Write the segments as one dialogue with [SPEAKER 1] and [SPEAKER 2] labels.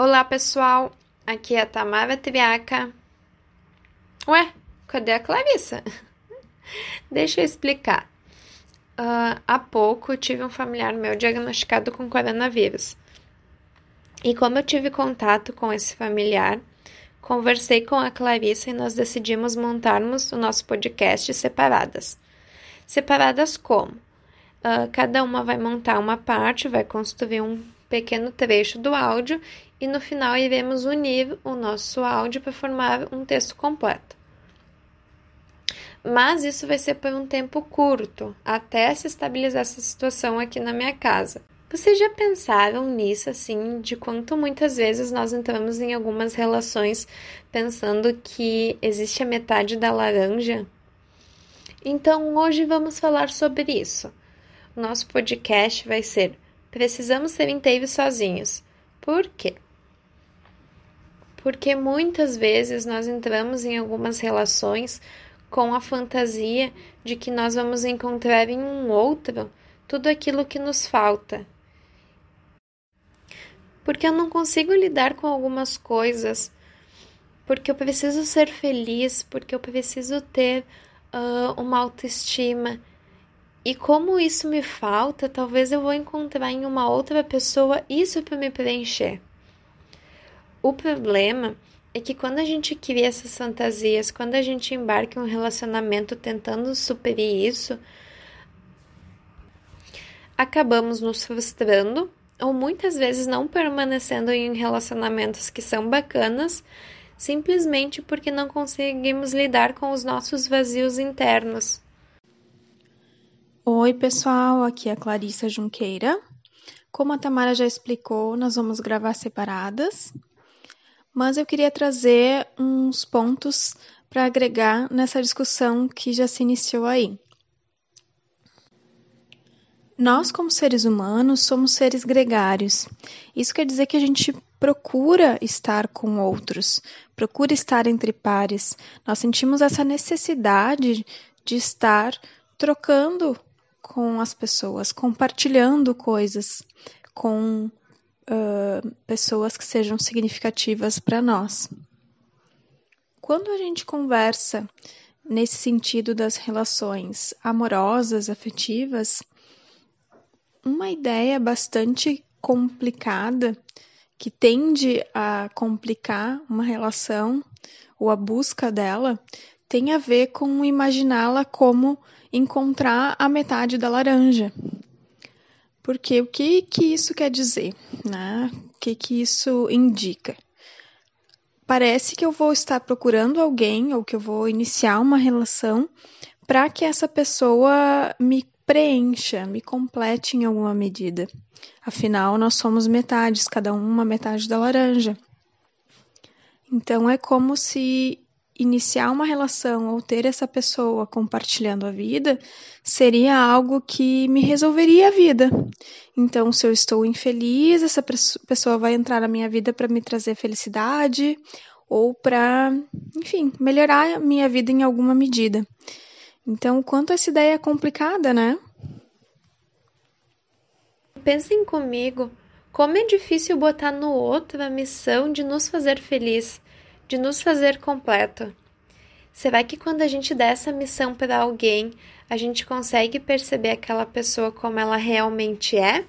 [SPEAKER 1] Olá pessoal, aqui é a Tamara Triaca. Ué, cadê a Clarissa? Deixa eu explicar. Uh, há pouco tive um familiar meu diagnosticado com coronavírus. E como eu tive contato com esse familiar, conversei com a Clarissa e nós decidimos montarmos o nosso podcast separadas. Separadas como? Uh, cada uma vai montar uma parte, vai construir um pequeno trecho do áudio e no final iremos unir o nosso áudio para formar um texto completo. Mas isso vai ser por um tempo curto, até se estabilizar essa situação aqui na minha casa. Vocês já pensaram nisso, assim, de quanto muitas vezes nós entramos em algumas relações pensando que existe a metade da laranja? Então, hoje vamos falar sobre isso. Nosso podcast vai ser Precisamos ser inteiros sozinhos. Por quê? Porque muitas vezes nós entramos em algumas relações com a fantasia de que nós vamos encontrar em um outro tudo aquilo que nos falta. Porque eu não consigo lidar com algumas coisas, porque eu preciso ser feliz, porque eu preciso ter uh, uma autoestima. E como isso me falta, talvez eu vou encontrar em uma outra pessoa isso para me preencher. O problema é que quando a gente cria essas fantasias, quando a gente embarca em um relacionamento tentando superar isso, acabamos nos frustrando ou muitas vezes não permanecendo em relacionamentos que são bacanas, simplesmente porque não conseguimos lidar com os nossos vazios internos.
[SPEAKER 2] Oi, pessoal, aqui é a Clarissa Junqueira. Como a Tamara já explicou, nós vamos gravar separadas mas eu queria trazer uns pontos para agregar nessa discussão que já se iniciou aí. Nós, como seres humanos, somos seres gregários. Isso quer dizer que a gente procura estar com outros, procura estar entre pares. Nós sentimos essa necessidade de estar trocando com as pessoas, compartilhando coisas, com uh, pessoas que sejam significativas para nós. Quando a gente conversa nesse sentido das relações amorosas, afetivas, uma ideia bastante complicada que tende a complicar uma relação ou a busca dela tem a ver com imaginá-la como encontrar a metade da laranja, porque o que, que isso quer dizer? Né? O que, que isso indica? Parece que eu vou estar procurando alguém ou que eu vou iniciar uma relação para que essa pessoa me preencha, me complete em alguma medida. Afinal, nós somos metades, cada um uma metade da laranja. Então é como se iniciar uma relação ou ter essa pessoa compartilhando a vida seria algo que me resolveria a vida. Então, se eu estou infeliz, essa pessoa vai entrar na minha vida para me trazer felicidade ou para, enfim, melhorar a minha vida em alguma medida. Então, quanto essa ideia é complicada, né?
[SPEAKER 1] Pensem comigo, como é difícil botar no outro a missão de nos fazer feliz de nos fazer completo. Será que quando a gente dá essa missão para alguém, a gente consegue perceber aquela pessoa como ela realmente é?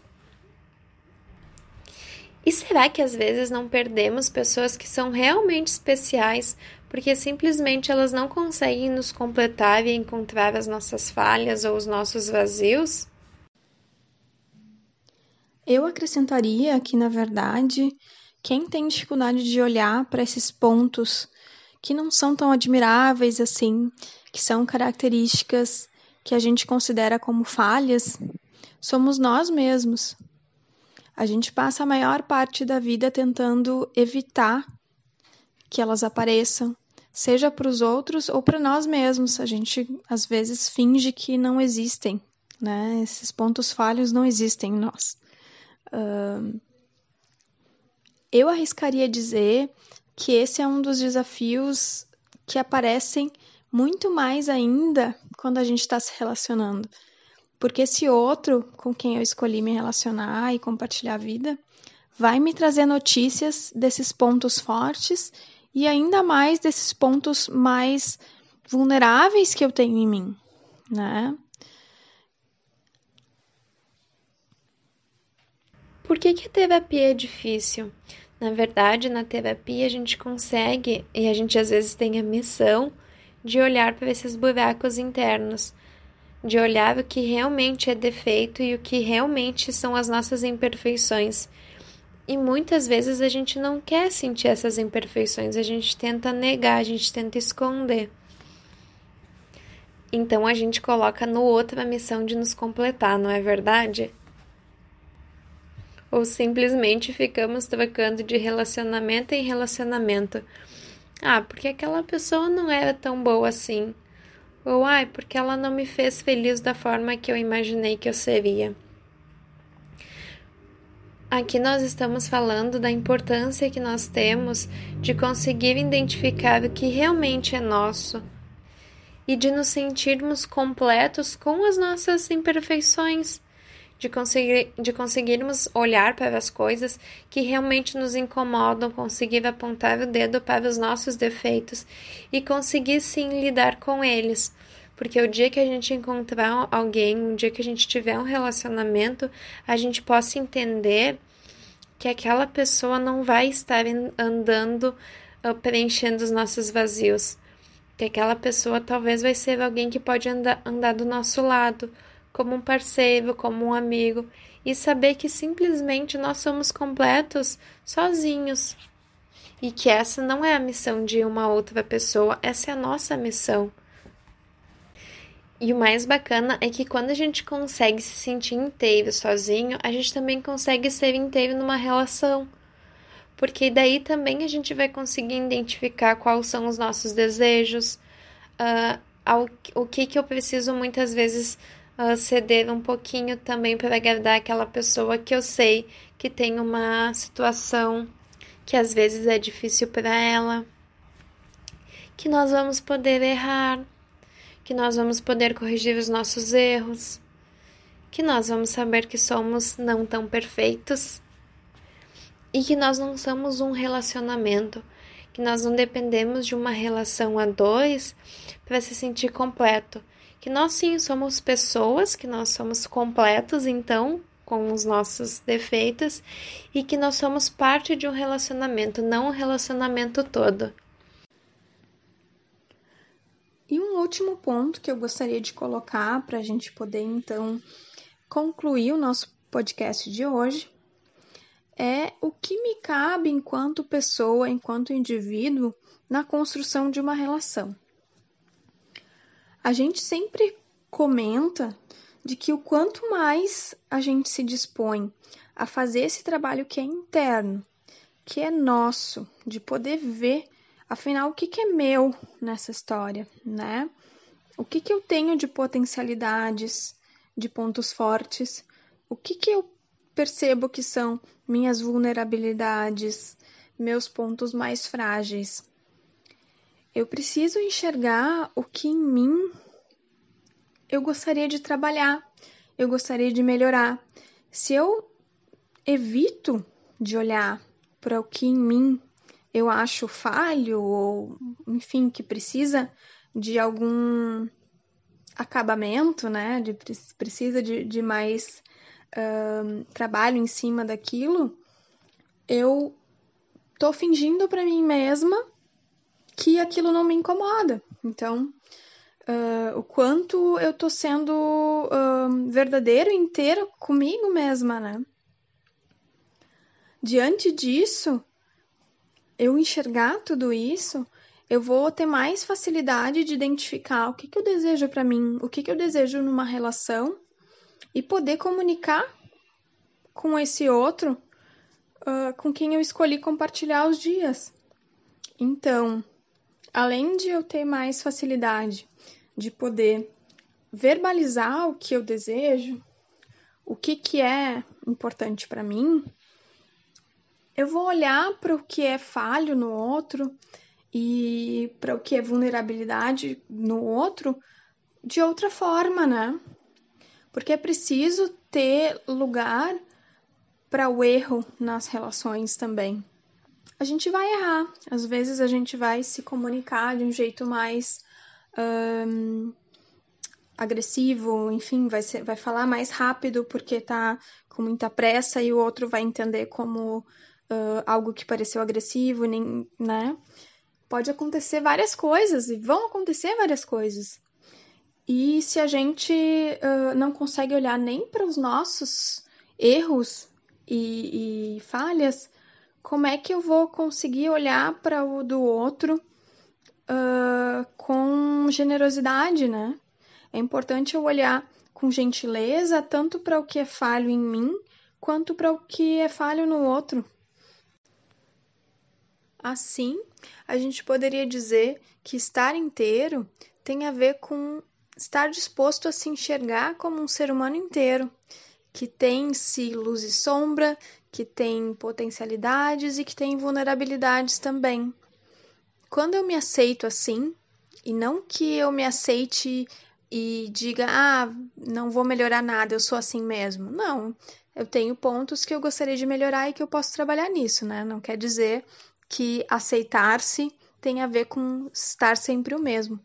[SPEAKER 1] E será que às vezes não perdemos pessoas que são realmente especiais porque simplesmente elas não conseguem nos completar e encontrar as nossas falhas ou os nossos vazios?
[SPEAKER 2] Eu acrescentaria que, na verdade, quem tem dificuldade de olhar para esses pontos que não são tão admiráveis assim, que são características que a gente considera como falhas, somos nós mesmos. A gente passa a maior parte da vida tentando evitar que elas apareçam, seja para os outros ou para nós mesmos. A gente às vezes finge que não existem, né? Esses pontos falhos não existem em nós. Uh, eu arriscaria dizer que esse é um dos desafios que aparecem muito mais ainda quando a gente está se relacionando. Porque esse outro com quem eu escolhi me relacionar e compartilhar a vida vai me trazer notícias desses pontos fortes e ainda mais desses pontos mais vulneráveis que eu tenho em mim, né?
[SPEAKER 1] Por que, que a terapia é difícil? Na verdade, na terapia a gente consegue, e a gente às vezes tem a missão de olhar para esses buracos internos, de olhar o que realmente é defeito e o que realmente são as nossas imperfeições. E muitas vezes a gente não quer sentir essas imperfeições, a gente tenta negar, a gente tenta esconder. Então a gente coloca no outro a missão de nos completar, não é verdade? Ou simplesmente ficamos trocando de relacionamento em relacionamento. Ah, porque aquela pessoa não era tão boa assim. Ou ai, porque ela não me fez feliz da forma que eu imaginei que eu seria. Aqui nós estamos falando da importância que nós temos de conseguir identificar o que realmente é nosso e de nos sentirmos completos com as nossas imperfeições de, conseguir, de conseguirmos olhar para as coisas que realmente nos incomodam, conseguir apontar o dedo para os nossos defeitos e conseguir sim lidar com eles. Porque o dia que a gente encontrar alguém, o dia que a gente tiver um relacionamento, a gente possa entender que aquela pessoa não vai estar andando uh, preenchendo os nossos vazios. Que aquela pessoa talvez vai ser alguém que pode andar, andar do nosso lado, como um parceiro, como um amigo, e saber que simplesmente nós somos completos sozinhos. E que essa não é a missão de uma outra pessoa, essa é a nossa missão. E o mais bacana é que quando a gente consegue se sentir inteiro sozinho, a gente também consegue ser inteiro numa relação. Porque daí também a gente vai conseguir identificar quais são os nossos desejos, uh, ao, o que, que eu preciso muitas vezes uh, ceder um pouquinho também para agradar aquela pessoa que eu sei que tem uma situação que às vezes é difícil para ela, que nós vamos poder errar, que nós vamos poder corrigir os nossos erros, que nós vamos saber que somos não tão perfeitos. E que nós não somos um relacionamento, que nós não dependemos de uma relação a dois para se sentir completo, que nós sim somos pessoas, que nós somos completos, então, com os nossos defeitos, e que nós somos parte de um relacionamento, não um relacionamento todo.
[SPEAKER 2] E um último ponto que eu gostaria de colocar para a gente poder então concluir o nosso podcast de hoje é o que me cabe enquanto pessoa, enquanto indivíduo, na construção de uma relação. A gente sempre comenta de que o quanto mais a gente se dispõe a fazer esse trabalho que é interno, que é nosso, de poder ver, afinal, o que, que é meu nessa história, né? O que, que eu tenho de potencialidades, de pontos fortes, o que, que eu percebo que são minhas vulnerabilidades, meus pontos mais frágeis. Eu preciso enxergar o que em mim eu gostaria de trabalhar, eu gostaria de melhorar. Se eu evito de olhar para o que em mim eu acho falho ou, enfim, que precisa de algum acabamento, né? De, precisa de, de mais trabalho em cima daquilo, eu tô fingindo para mim mesma que aquilo não me incomoda. Então, uh, o quanto eu tô sendo uh, verdadeiro, inteira comigo mesma, né? Diante disso, eu enxergar tudo isso, eu vou ter mais facilidade de identificar o que, que eu desejo para mim, o que, que eu desejo numa relação e poder comunicar com esse outro uh, com quem eu escolhi compartilhar os dias. Então, além de eu ter mais facilidade de poder verbalizar o que eu desejo, o que, que é importante para mim, eu vou olhar para o que é falho no outro e para o que é vulnerabilidade no outro de outra forma, né? Porque é preciso ter lugar para o erro nas relações também. A gente vai errar, às vezes a gente vai se comunicar de um jeito mais um, agressivo, enfim, vai, ser, vai falar mais rápido porque tá com muita pressa e o outro vai entender como uh, algo que pareceu agressivo, nem, né? Pode acontecer várias coisas e vão acontecer várias coisas. E se a gente uh, não consegue olhar nem para os nossos erros e, e, falhas, como é que eu vou conseguir olhar para o do outro uh, com generosidade, né? É importante eu olhar com gentileza tanto para o que é falho em mim quanto para o que é falho no outro. Assim, a gente poderia dizer que estar inteiro tem a ver com estar disposto a se enxergar como um ser humano inteiro, que tem si luz e sombra, que tem potencialidades e que tem vulnerabilidades também. Quando eu me aceito assim, e não que eu me aceite e diga, ah, não vou melhorar nada, eu sou assim mesmo. Não, eu tenho pontos que eu gostaria de melhorar e que eu posso trabalhar nisso, né? Não quer dizer que aceitar-se tem a ver com estar sempre o mesmo.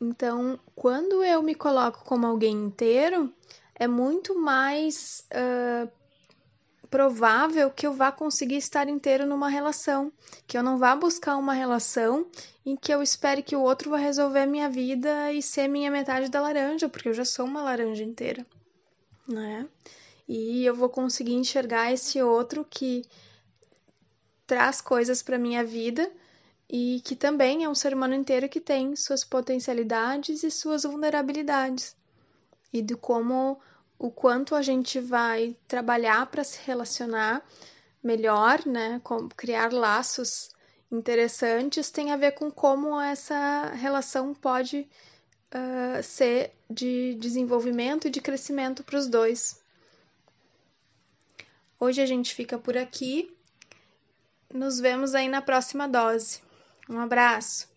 [SPEAKER 2] Então, quando eu me coloco como alguém inteiro, é muito mais uh, provável que eu vá conseguir estar inteiro numa relação, que eu não vá buscar uma relação em que eu espere que o outro vá resolver a minha vida e ser minha metade da laranja, porque eu já sou uma laranja inteira, né? E eu vou conseguir enxergar esse outro que traz coisas para minha vida e que também é um ser humano inteiro que tem suas potencialidades e suas vulnerabilidades. E de como o quanto a gente vai trabalhar para se relacionar melhor, né, criar laços interessantes, tem a ver com como essa relação pode uh, ser de desenvolvimento e de crescimento para os dois. Hoje a gente fica por aqui. Nos vemos aí na próxima dose. Um abraço!